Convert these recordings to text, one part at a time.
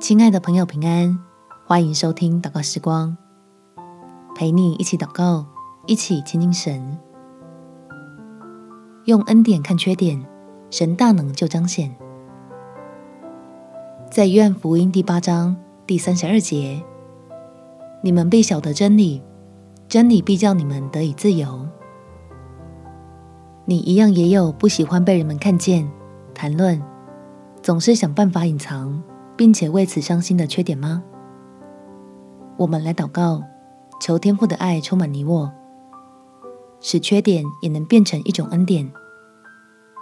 亲爱的朋友，平安！欢迎收听祷告时光，陪你一起祷告，一起亲近神。用恩典看缺点，神大能就彰显。在约翰福音第八章第三十二节，你们必晓得真理，真理必叫你们得以自由。你一样也有不喜欢被人们看见、谈论，总是想办法隐藏。并且为此伤心的缺点吗？我们来祷告，求天父的爱充满你我，使缺点也能变成一种恩典，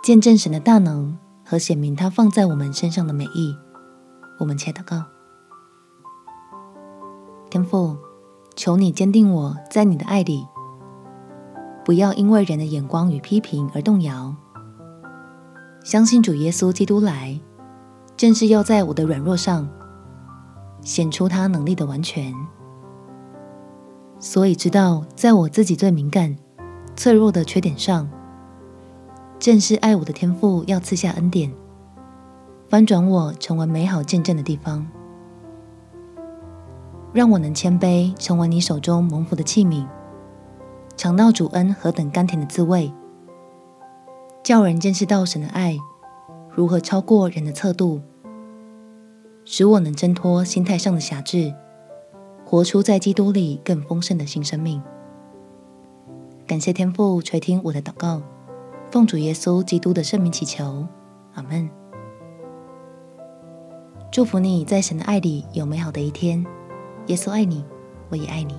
见证神的大能和显明他放在我们身上的美意。我们且祷告，天父，求你坚定我在你的爱里，不要因为人的眼光与批评而动摇，相信主耶稣基督来。正是要在我的软弱上显出他能力的完全，所以知道在我自己最敏感、脆弱的缺点上，正是爱我的天赋要赐下恩典，翻转我成为美好见证的地方，让我能谦卑，成为你手中蒙福的器皿，尝到主恩何等甘甜的滋味，叫人见识到神的爱。如何超过人的测度，使我能挣脱心态上的辖制，活出在基督里更丰盛的新生命。感谢天父垂听我的祷告，奉主耶稣基督的圣名祈求，阿门。祝福你在神的爱里有美好的一天。耶稣爱你，我也爱你。